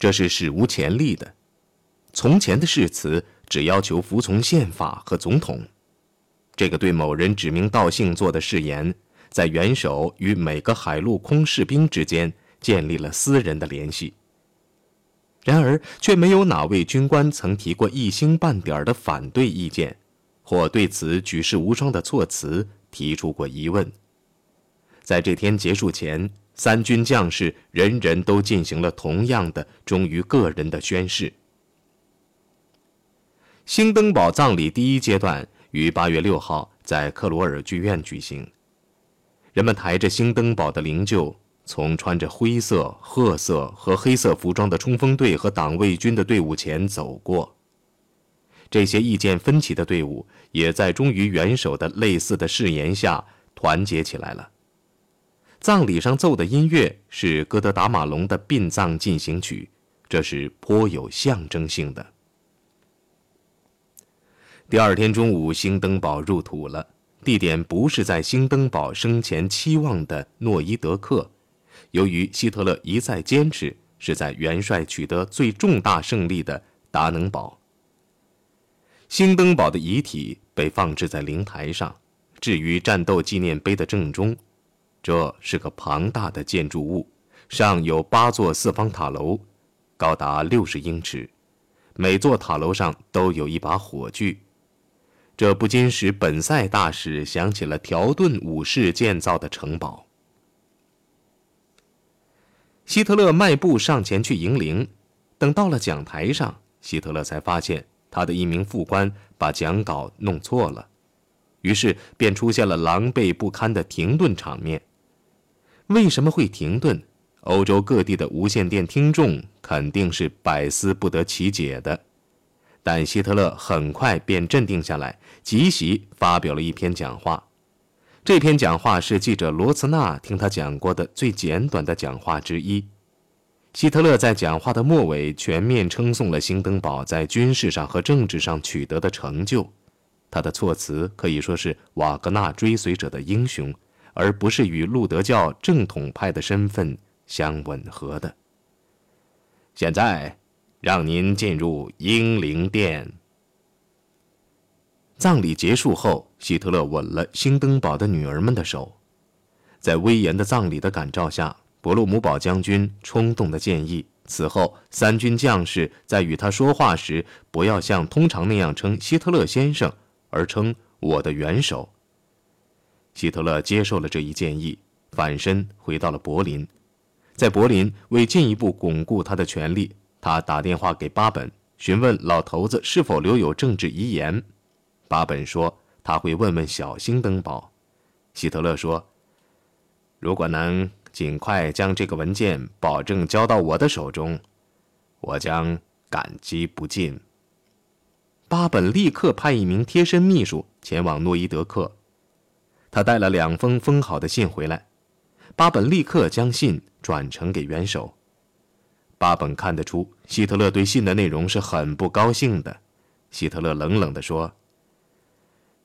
这是史无前例的。从前的誓词只要求服从宪法和总统，这个对某人指名道姓做的誓言，在元首与每个海陆空士兵之间建立了私人的联系。然而，却没有哪位军官曾提过一星半点的反对意见，或对此举世无双的措辞提出过疑问。在这天结束前，三军将士人人都进行了同样的忠于个人的宣誓。兴登堡葬礼第一阶段于八月六号在克罗尔剧院举行，人们抬着兴登堡的灵柩。从穿着灰色、褐色和黑色服装的冲锋队和党卫军的队伍前走过。这些意见分歧的队伍也在忠于元首的类似的誓言下团结起来了。葬礼上奏的音乐是哥德达马龙的殡葬进行曲，这是颇有象征性的。第二天中午，兴登堡入土了，地点不是在兴登堡生前期望的诺伊德克。由于希特勒一再坚持是在元帅取得最重大胜利的达能堡，兴登堡的遗体被放置在灵台上，置于战斗纪念碑的正中。这是个庞大的建筑物，上有八座四方塔楼，高达六十英尺，每座塔楼上都有一把火炬。这不禁使本塞大使想起了条顿武士建造的城堡。希特勒迈步上前去迎灵，等到了讲台上，希特勒才发现他的一名副官把讲稿弄错了，于是便出现了狼狈不堪的停顿场面。为什么会停顿？欧洲各地的无线电听众肯定是百思不得其解的。但希特勒很快便镇定下来，即席发表了一篇讲话。这篇讲话是记者罗茨纳听他讲过的最简短的讲话之一。希特勒在讲话的末尾全面称颂了兴登堡在军事上和政治上取得的成就，他的措辞可以说是瓦格纳追随者的英雄，而不是与路德教正统派的身份相吻合的。现在，让您进入英灵殿。葬礼结束后，希特勒吻了兴登堡的女儿们的手。在威严的葬礼的感召下，伯洛姆堡将军冲动的建议，此后三军将士在与他说话时，不要像通常那样称希特勒先生，而称我的元首。希特勒接受了这一建议，反身回到了柏林。在柏林，为进一步巩固他的权力，他打电话给巴本，询问老头子是否留有政治遗言。巴本说他会问问小兴登堡。希特勒说：“如果能尽快将这个文件保证交到我的手中，我将感激不尽。”巴本立刻派一名贴身秘书前往诺伊德克，他带了两封封好的信回来。巴本立刻将信转呈给元首。巴本看得出希特勒对信的内容是很不高兴的。希特勒冷冷地说。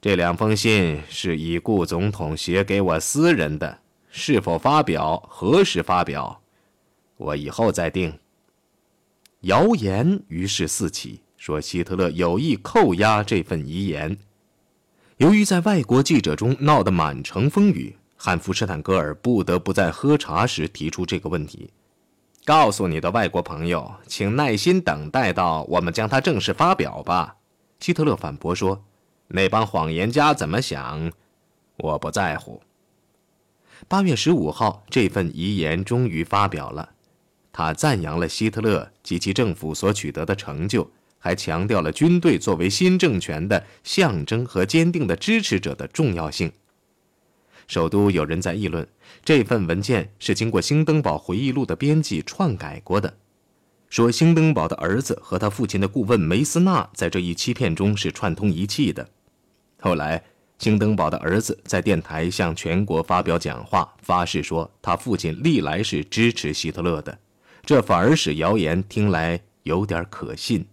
这两封信是已故总统写给我私人的，是否发表、何时发表，我以后再定。谣言于是四起，说希特勒有意扣押这份遗言。由于在外国记者中闹得满城风雨，汉弗施坦格尔不得不在喝茶时提出这个问题：“告诉你的外国朋友，请耐心等待到我们将它正式发表吧。”希特勒反驳说。那帮谎言家怎么想，我不在乎。八月十五号，这份遗言终于发表了，他赞扬了希特勒及其政府所取得的成就，还强调了军队作为新政权的象征和坚定的支持者的重要性。首都有人在议论，这份文件是经过兴登堡回忆录的编辑篡改过的。说兴登堡的儿子和他父亲的顾问梅斯纳在这一欺骗中是串通一气的。后来，兴登堡的儿子在电台向全国发表讲话，发誓说他父亲历来是支持希特勒的，这反而使谣言听来有点可信。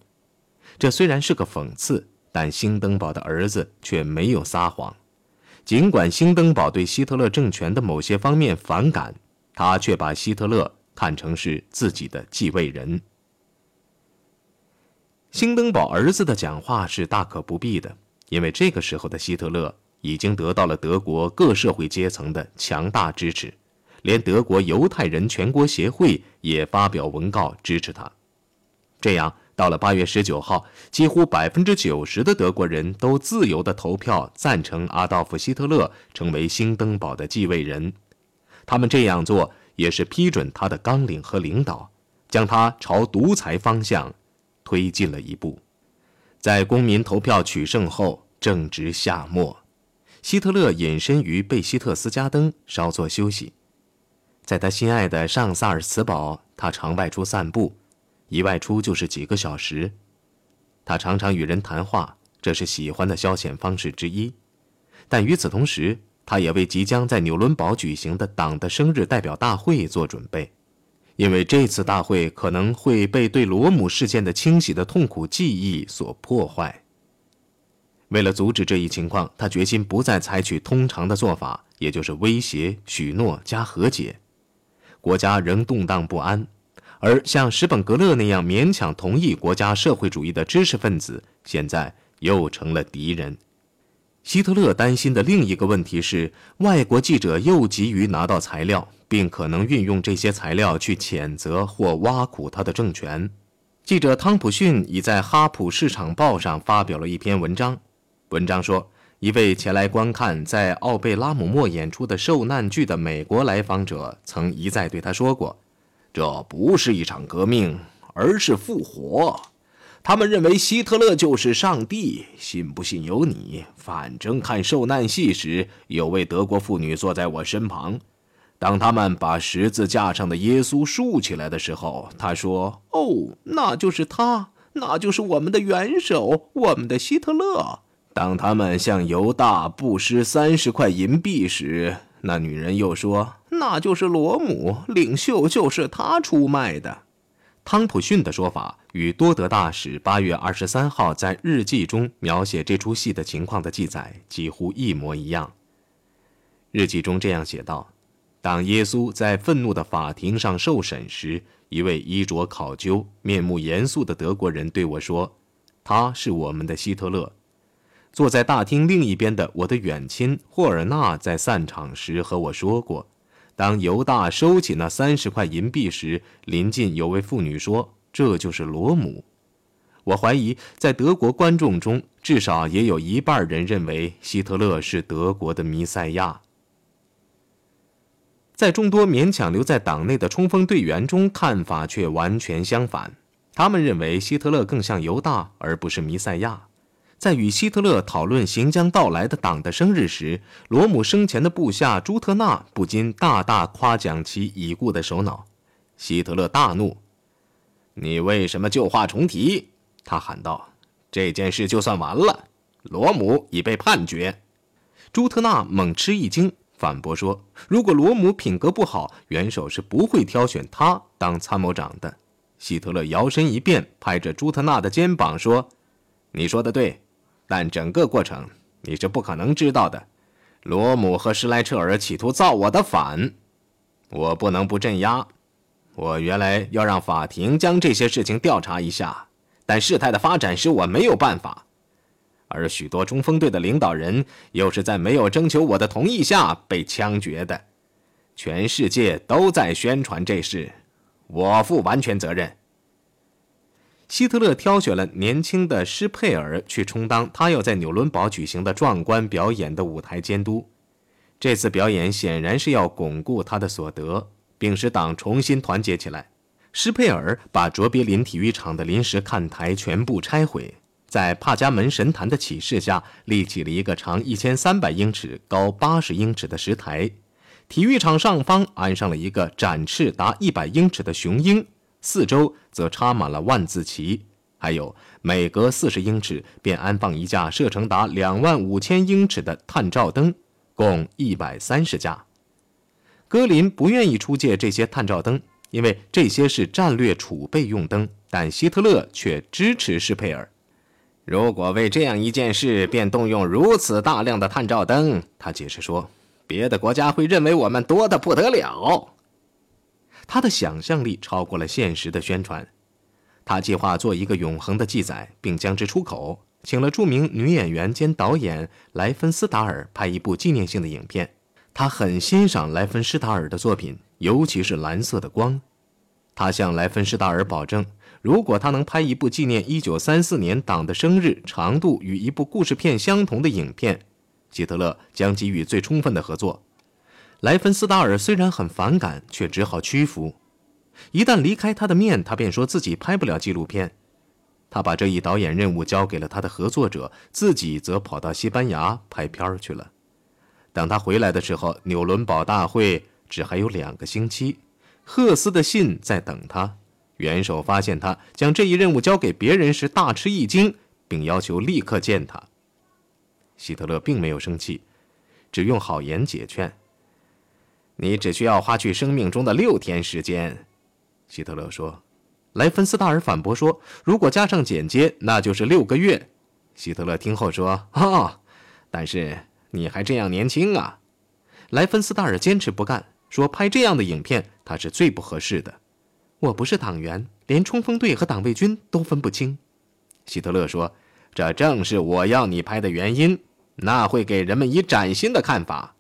这虽然是个讽刺，但兴登堡的儿子却没有撒谎。尽管兴登堡对希特勒政权的某些方面反感，他却把希特勒看成是自己的继位人。兴登堡儿子的讲话是大可不必的，因为这个时候的希特勒已经得到了德国各社会阶层的强大支持，连德国犹太人全国协会也发表文告支持他。这样，到了八月十九号，几乎百分之九十的德国人都自由地投票赞成阿道夫·希特勒成为兴登堡的继位人。他们这样做也是批准他的纲领和领导，将他朝独裁方向推进了一步。在公民投票取胜后，正值夏末，希特勒隐身于贝希特斯加登稍作休息。在他心爱的上萨尔茨堡，他常外出散步，一外出就是几个小时。他常常与人谈话，这是喜欢的消遣方式之一。但与此同时，他也为即将在纽伦堡举行的党的生日代表大会做准备，因为这次大会可能会被对罗姆事件的清洗的痛苦记忆所破坏。为了阻止这一情况，他决心不再采取通常的做法，也就是威胁、许诺加和解。国家仍动荡不安，而像史本格勒那样勉强同意国家社会主义的知识分子，现在又成了敌人。希特勒担心的另一个问题是，外国记者又急于拿到材料，并可能运用这些材料去谴责或挖苦他的政权。记者汤普逊已在《哈普市场报》上发表了一篇文章。文章说，一位前来观看在奥贝拉姆莫演出的受难剧的美国来访者曾一再对他说过：“这不是一场革命，而是复活。”他们认为希特勒就是上帝，信不信由你。反正看受难戏时，有位德国妇女坐在我身旁。当他们把十字架上的耶稣竖起来的时候，她说：“哦，那就是他，那就是我们的元首，我们的希特勒。”当他们向犹大布施三十块银币时，那女人又说：“那就是罗姆，领袖就是他出卖的。”汤普逊的说法与多德大使八月二十三号在日记中描写这出戏的情况的记载几乎一模一样。日记中这样写道：“当耶稣在愤怒的法庭上受审时，一位衣着考究、面目严肃的德国人对我说：‘他是我们的希特勒。’坐在大厅另一边的我的远亲霍尔纳在散场时和我说过。”当犹大收起那三十块银币时，临近有位妇女说：“这就是罗姆。”我怀疑，在德国观众中，至少也有一半人认为希特勒是德国的弥赛亚。在众多勉强留在党内的冲锋队员中，看法却完全相反。他们认为希特勒更像犹大，而不是弥赛亚。在与希特勒讨论行将到来的党的生日时，罗姆生前的部下朱特纳不禁大大夸奖其已故的首脑。希特勒大怒：“你为什么旧话重提？”他喊道：“这件事就算完了，罗姆已被判决。”朱特纳猛吃一惊，反驳说：“如果罗姆品格不好，元首是不会挑选他当参谋长的。”希特勒摇身一变，拍着朱特纳的肩膀说：“你说的对。”但整个过程你是不可能知道的。罗姆和施莱彻尔企图造我的反，我不能不镇压。我原来要让法庭将这些事情调查一下，但事态的发展使我没有办法。而许多冲锋队的领导人又是在没有征求我的同意下被枪决的。全世界都在宣传这事，我负完全责任。希特勒挑选了年轻的施佩尔去充当他要在纽伦堡举行的壮观表演的舞台监督。这次表演显然是要巩固他的所得，并使党重新团结起来。施佩尔把卓别林体育场的临时看台全部拆毁，在帕加门神坛的启示下立起了一个长一千三百英尺、高八十英尺的石台。体育场上方安上了一个展翅达一百英尺的雄鹰。四周则插满了万字旗，还有每隔四十英尺便安放一架射程达两万五千英尺的探照灯，共一百三十架。格林不愿意出借这些探照灯，因为这些是战略储备用灯，但希特勒却支持施佩尔。如果为这样一件事便动用如此大量的探照灯，他解释说，别的国家会认为我们多得不得了。他的想象力超过了现实的宣传。他计划做一个永恒的记载，并将之出口，请了著名女演员兼导演莱芬斯达尔拍一部纪念性的影片。他很欣赏莱芬施达尔的作品，尤其是《蓝色的光》。他向莱芬施达尔保证，如果他能拍一部纪念1934年党的生日、长度与一部故事片相同的影片，希特勒将给予最充分的合作。莱芬斯达尔虽然很反感，却只好屈服。一旦离开他的面，他便说自己拍不了纪录片。他把这一导演任务交给了他的合作者，自己则跑到西班牙拍片去了。等他回来的时候，纽伦堡大会只还有两个星期。赫斯的信在等他。元首发现他将这一任务交给别人时，大吃一惊，并要求立刻见他。希特勒并没有生气，只用好言解劝：“你只需要花去生命中的六天时间。”希特勒说，莱芬斯达尔反驳说：“如果加上剪接，那就是六个月。”希特勒听后说：“哦，但是你还这样年轻啊！”莱芬斯达尔坚持不干，说：“拍这样的影片，他是最不合适的。我不是党员，连冲锋队和党卫军都分不清。”希特勒说：“这正是我要你拍的原因，那会给人们以崭新的看法。”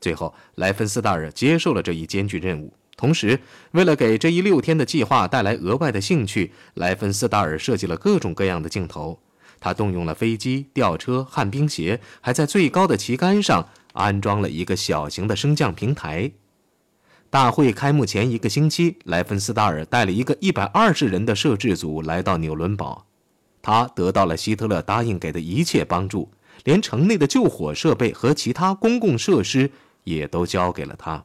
最后，莱芬斯达尔接受了这一艰巨任务。同时，为了给这一六天的计划带来额外的兴趣，莱芬斯达尔设计了各种各样的镜头。他动用了飞机、吊车、旱冰鞋，还在最高的旗杆上安装了一个小型的升降平台。大会开幕前一个星期，莱芬斯达尔带了一个一百二十人的摄制组来到纽伦堡。他得到了希特勒答应给的一切帮助，连城内的救火设备和其他公共设施也都交给了他。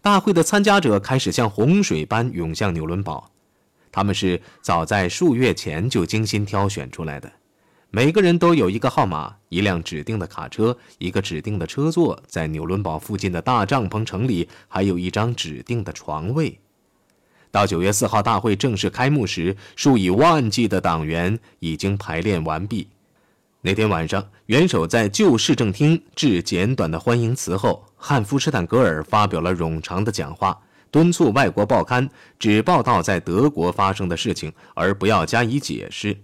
大会的参加者开始像洪水般涌向纽伦堡，他们是早在数月前就精心挑选出来的，每个人都有一个号码、一辆指定的卡车、一个指定的车座，在纽伦堡附近的大帐篷城里还有一张指定的床位。到九月四号大会正式开幕时，数以万计的党员已经排练完毕。那天晚上，元首在旧市政厅致简短的欢迎词后。汉夫施坦格尔发表了冗长的讲话，敦促外国报刊只报道在德国发生的事情，而不要加以解释。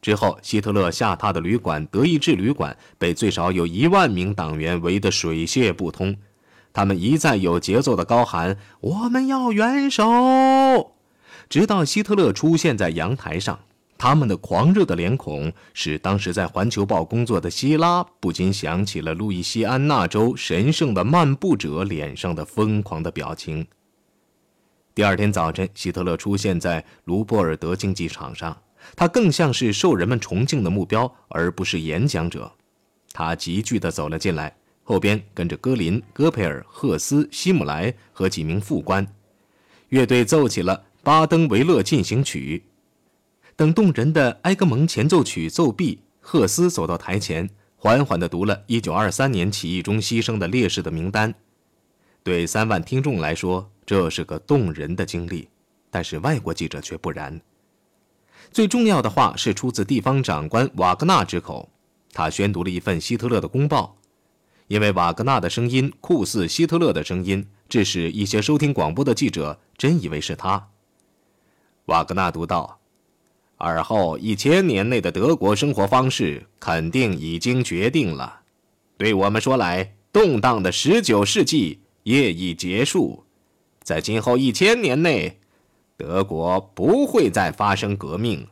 之后，希特勒下榻的旅馆——德意志旅馆，被最少有一万名党员围得水泄不通。他们一再有节奏地高喊：“我们要元首！”直到希特勒出现在阳台上。他们的狂热的脸孔使当时在《环球报》工作的希拉不禁想起了路易西安那州神圣的漫步者脸上的疯狂的表情。第二天早晨，希特勒出现在卢波尔德竞技场上，他更像是受人们崇敬的目标，而不是演讲者。他急剧地走了进来，后边跟着戈林、戈培尔、赫斯、希姆莱和几名副官。乐队奏起了《巴登维勒进行曲》。等动人的埃格蒙前奏曲奏毕，赫斯走到台前，缓缓地读了1923年起义中牺牲的烈士的名单。对三万听众来说，这是个动人的经历，但是外国记者却不然。最重要的话是出自地方长官瓦格纳之口，他宣读了一份希特勒的公报。因为瓦格纳的声音酷似希特勒的声音，致使一些收听广播的记者真以为是他。瓦格纳读道。而后一千年内的德国生活方式肯定已经决定了。对我们说来，动荡的十九世纪业已结束。在今后一千年内，德国不会再发生革命。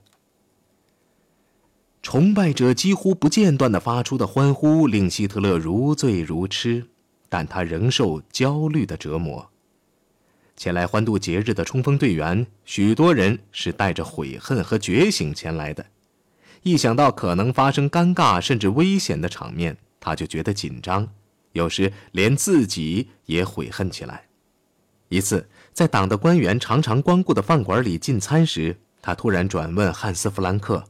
崇拜者几乎不间断地发出的欢呼令希特勒如醉如痴，但他仍受焦虑的折磨。前来欢度节日的冲锋队员，许多人是带着悔恨和觉醒前来的。一想到可能发生尴尬甚至危险的场面，他就觉得紧张，有时连自己也悔恨起来。一次，在党的官员常常光顾的饭馆里进餐时，他突然转问汉斯·弗兰克：“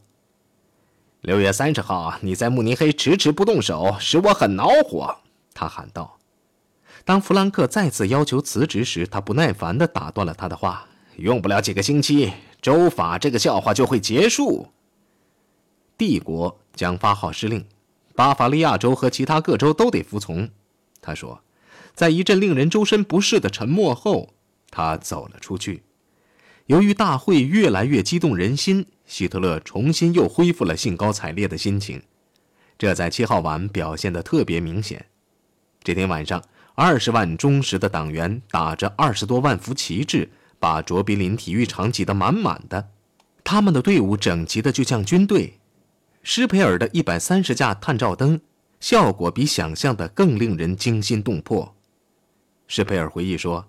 六月三十号，你在慕尼黑迟迟不动手，使我很恼火。”他喊道。当弗兰克再次要求辞职时，他不耐烦地打断了他的话：“用不了几个星期，州法这个笑话就会结束。帝国将发号施令，巴伐利亚州和其他各州都得服从。”他说，在一阵令人周身不适的沉默后，他走了出去。由于大会越来越激动人心，希特勒重新又恢复了兴高采烈的心情，这在七号晚表现得特别明显。这天晚上，二十万忠实的党员打着二十多万幅旗帜，把卓别林体育场挤得满满的。他们的队伍整齐的就像军队。施培尔的一百三十架探照灯，效果比想象的更令人惊心动魄。施培尔回忆说：“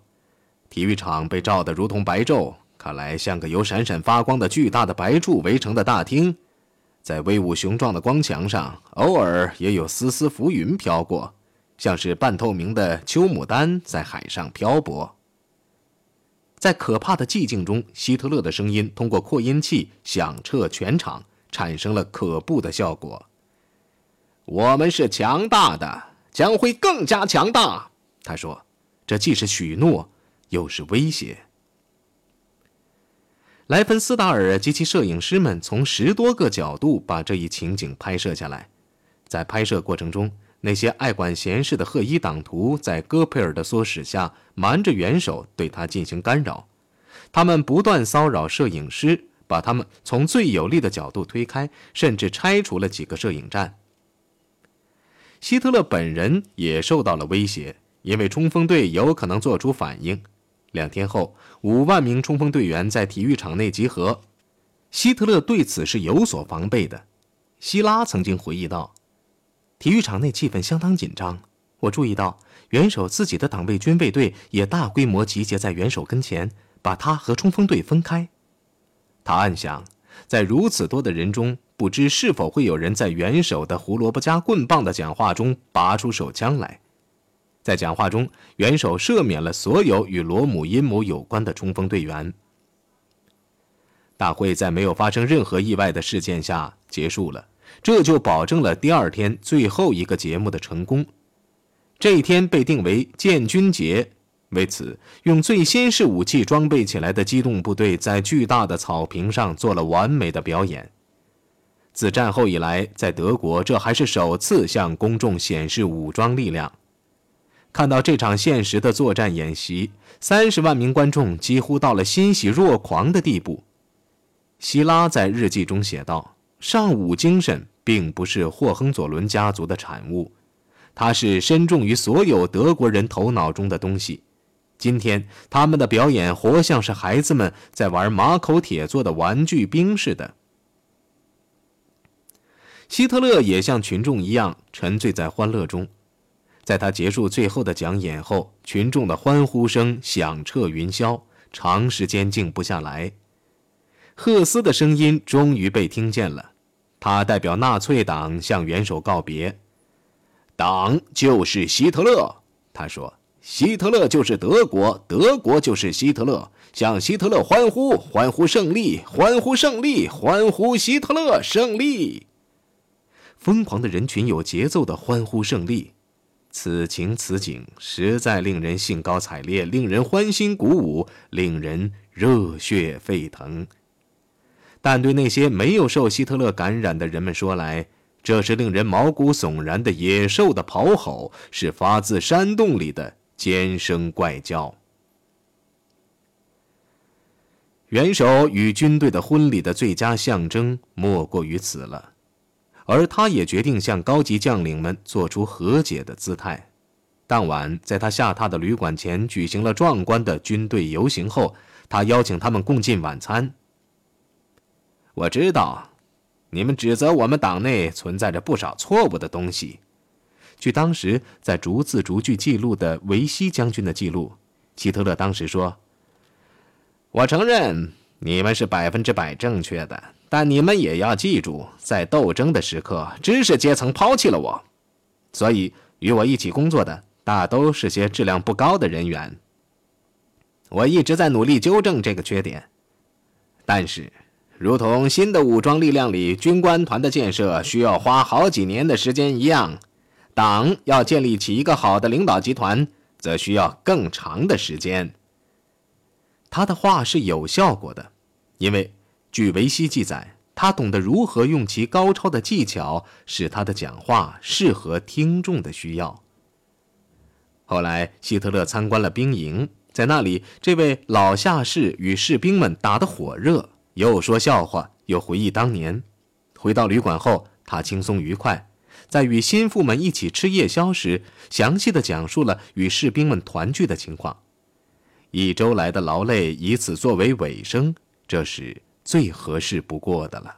体育场被照得如同白昼，看来像个由闪闪发光的巨大的白柱围成的大厅。在威武雄壮的光墙上，偶尔也有丝丝浮云飘过，像是半透明的秋牡丹在海上漂泊。”在可怕的寂静中，希特勒的声音通过扩音器响彻全场。产生了可怖的效果。我们是强大的，将会更加强大。他说：“这既是许诺，又是威胁。”莱芬斯达尔及其摄影师们从十多个角度把这一情景拍摄下来。在拍摄过程中，那些爱管闲事的赫伊党徒在戈培尔的唆使下，瞒着元首对他进行干扰。他们不断骚扰摄影师。把他们从最有利的角度推开，甚至拆除了几个摄影站。希特勒本人也受到了威胁，因为冲锋队有可能做出反应。两天后，五万名冲锋队员在体育场内集合，希特勒对此是有所防备的。希拉曾经回忆道：“体育场内气氛相当紧张，我注意到元首自己的党卫军卫队也大规模集结在元首跟前，把他和冲锋队分开。”他暗想，在如此多的人中，不知是否会有人在元首的胡萝卜加棍棒的讲话中拔出手枪来。在讲话中，元首赦免了所有与罗姆阴谋有关的冲锋队员。大会在没有发生任何意外的事件下结束了，这就保证了第二天最后一个节目的成功。这一天被定为建军节。为此，用最新式武器装备起来的机动部队在巨大的草坪上做了完美的表演。自战后以来，在德国这还是首次向公众显示武装力量。看到这场现实的作战演习，三十万名观众几乎到了欣喜若狂的地步。希拉在日记中写道：“尚武精神并不是霍亨佐伦家族的产物，它是深重于所有德国人头脑中的东西。”今天，他们的表演活像是孩子们在玩马口铁做的玩具兵似的。希特勒也像群众一样沉醉在欢乐中，在他结束最后的讲演后，群众的欢呼声响彻云霄，长时间静不下来。赫斯的声音终于被听见了，他代表纳粹党向元首告别：“党就是希特勒。”他说。希特勒就是德国，德国就是希特勒。向希特勒欢呼，欢呼胜利，欢呼胜利，欢呼希特勒胜利！疯狂的人群有节奏的欢呼胜利，此情此景实在令人兴高采烈，令人欢欣鼓舞，令人热血沸腾。但对那些没有受希特勒感染的人们说来，这是令人毛骨悚然的野兽的咆吼，是发自山洞里的。尖声怪叫。元首与军队的婚礼的最佳象征莫过于此了，而他也决定向高级将领们做出和解的姿态。当晚，在他下榻的旅馆前举行了壮观的军队游行后，他邀请他们共进晚餐。我知道，你们指责我们党内存在着不少错误的东西。据当时在逐字逐句记录的维希将军的记录，希特勒当时说：“我承认你们是百分之百正确的，但你们也要记住，在斗争的时刻，知识阶层抛弃了我，所以与我一起工作的大都是些质量不高的人员。我一直在努力纠正这个缺点，但是，如同新的武装力量里军官团的建设需要花好几年的时间一样。”党要建立起一个好的领导集团，则需要更长的时间。他的话是有效果的，因为据维希记载，他懂得如何用其高超的技巧使他的讲话适合听众的需要。后来，希特勒参观了兵营，在那里，这位老下士与士兵们打得火热，又说笑话，又回忆当年。回到旅馆后，他轻松愉快，在与心腹们一起吃夜宵时，详细的讲述了与士兵们团聚的情况。一周来的劳累以此作为尾声，这是最合适不过的了。